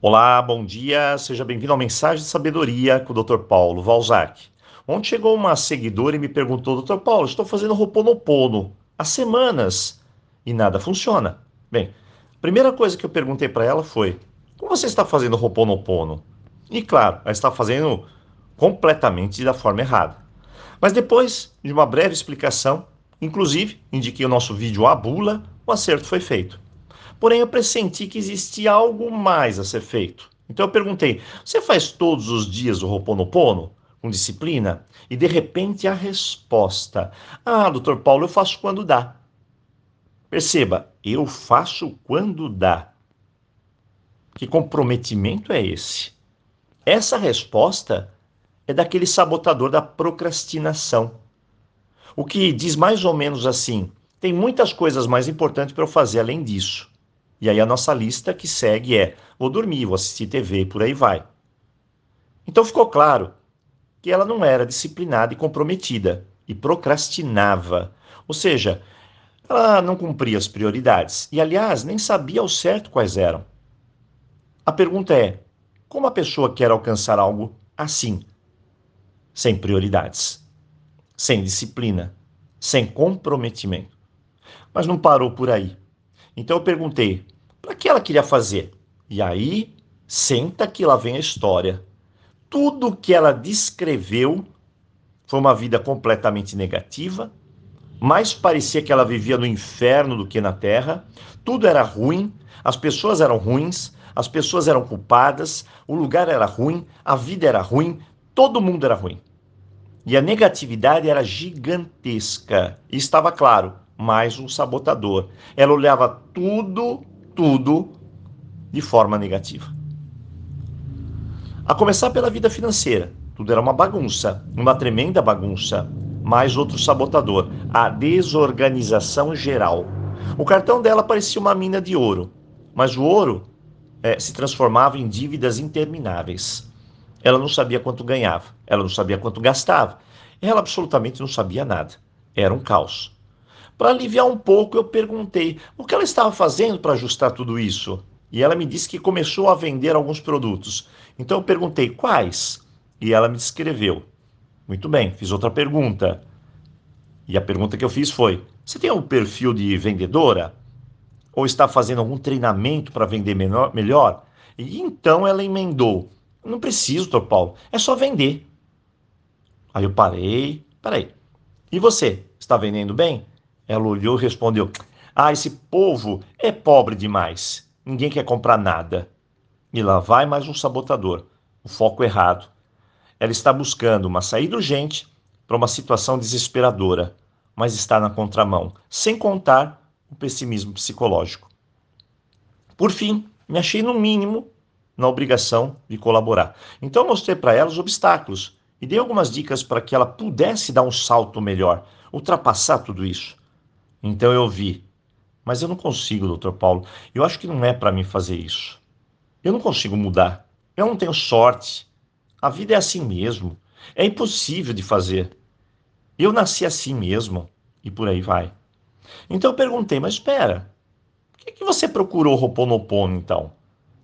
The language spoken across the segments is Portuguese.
Olá, bom dia, seja bem-vindo ao Mensagem de Sabedoria com o Dr. Paulo Valzac. Ontem chegou uma seguidora e me perguntou, Dr. Paulo, estou fazendo Roponopono há semanas e nada funciona. Bem, a primeira coisa que eu perguntei para ela foi, como você está fazendo Roponopono? E claro, ela está fazendo completamente da forma errada. Mas depois de uma breve explicação, inclusive indiquei o nosso vídeo à bula, o acerto foi feito. Porém, eu pressenti que existia algo mais a ser feito. Então eu perguntei: você faz todos os dias o Roponopono? Com disciplina? E de repente a resposta: Ah, doutor Paulo, eu faço quando dá. Perceba, eu faço quando dá. Que comprometimento é esse? Essa resposta é daquele sabotador da procrastinação. O que diz mais ou menos assim: tem muitas coisas mais importantes para eu fazer além disso. E aí a nossa lista que segue é: vou dormir, vou assistir TV, por aí vai. Então ficou claro que ela não era disciplinada e comprometida e procrastinava. Ou seja, ela não cumpria as prioridades e, aliás, nem sabia ao certo quais eram. A pergunta é: como a pessoa quer alcançar algo assim? Sem prioridades, sem disciplina, sem comprometimento. Mas não parou por aí. Então eu perguntei: para que ela queria fazer? E aí, senta que lá vem a história. Tudo que ela descreveu foi uma vida completamente negativa, mais parecia que ela vivia no inferno do que na terra. Tudo era ruim, as pessoas eram ruins, as pessoas eram culpadas, o lugar era ruim, a vida era ruim, todo mundo era ruim. E a negatividade era gigantesca. E estava claro, mais um sabotador. Ela olhava tudo, tudo de forma negativa. A começar pela vida financeira. Tudo era uma bagunça, uma tremenda bagunça. Mais outro sabotador, a desorganização geral. O cartão dela parecia uma mina de ouro, mas o ouro é, se transformava em dívidas intermináveis. Ela não sabia quanto ganhava, ela não sabia quanto gastava, ela absolutamente não sabia nada. Era um caos. Para aliviar um pouco, eu perguntei o que ela estava fazendo para ajustar tudo isso. E ela me disse que começou a vender alguns produtos. Então eu perguntei quais? E ela me descreveu. Muito bem, fiz outra pergunta. E a pergunta que eu fiz foi: Você tem um perfil de vendedora? Ou está fazendo algum treinamento para vender menor, melhor? E então ela emendou: Não preciso, doutor Paulo, é só vender. Aí eu parei, parei. E você, está vendendo bem? Ela olhou e respondeu: Ah, esse povo é pobre demais. Ninguém quer comprar nada. E lá vai mais um sabotador. O foco errado. Ela está buscando uma saída urgente para uma situação desesperadora, mas está na contramão, sem contar o pessimismo psicológico. Por fim, me achei no mínimo na obrigação de colaborar. Então mostrei para ela os obstáculos e dei algumas dicas para que ela pudesse dar um salto melhor, ultrapassar tudo isso. Então eu vi, mas eu não consigo, doutor Paulo. Eu acho que não é para mim fazer isso. Eu não consigo mudar. Eu não tenho sorte. A vida é assim mesmo. É impossível de fazer. Eu nasci assim mesmo. E por aí vai. Então eu perguntei, mas espera, por que, que você procurou Roponopono então?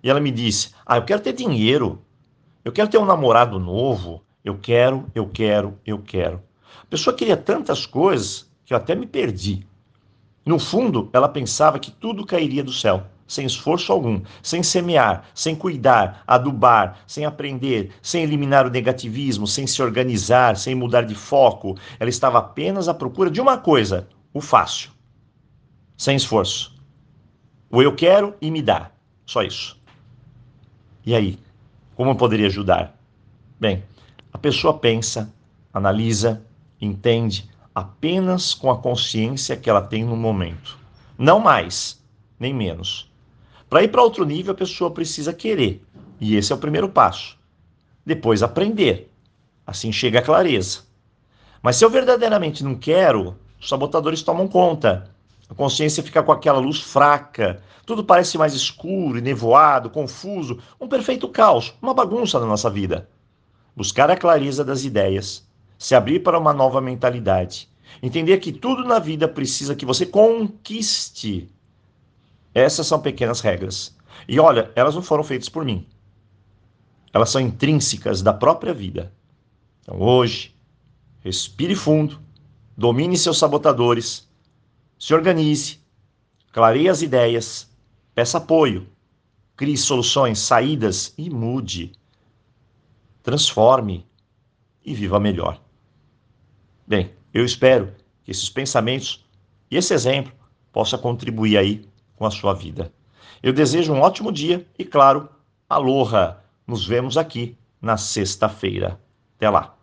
E ela me disse, ah, eu quero ter dinheiro. Eu quero ter um namorado novo. Eu quero, eu quero, eu quero. A pessoa queria tantas coisas que eu até me perdi. No fundo, ela pensava que tudo cairia do céu, sem esforço algum, sem semear, sem cuidar, adubar, sem aprender, sem eliminar o negativismo, sem se organizar, sem mudar de foco. Ela estava apenas à procura de uma coisa: o fácil. Sem esforço. O eu quero e me dá. Só isso. E aí? Como eu poderia ajudar? Bem, a pessoa pensa, analisa, entende, apenas com a consciência que ela tem no momento. Não mais, nem menos. Para ir para outro nível, a pessoa precisa querer. E esse é o primeiro passo. Depois, aprender. Assim chega a clareza. Mas se eu verdadeiramente não quero, os sabotadores tomam conta. A consciência fica com aquela luz fraca, tudo parece mais escuro nevoado, confuso, um perfeito caos, uma bagunça na nossa vida. Buscar a clareza das ideias, se abrir para uma nova mentalidade. Entender que tudo na vida precisa que você conquiste. Essas são pequenas regras. E olha, elas não foram feitas por mim. Elas são intrínsecas da própria vida. Então hoje, respire fundo, domine seus sabotadores, se organize, clareie as ideias, peça apoio, crie soluções, saídas e mude. Transforme e viva melhor. Bem, eu espero que esses pensamentos e esse exemplo possa contribuir aí com a sua vida. Eu desejo um ótimo dia e, claro, aloha! Nos vemos aqui na sexta-feira. Até lá!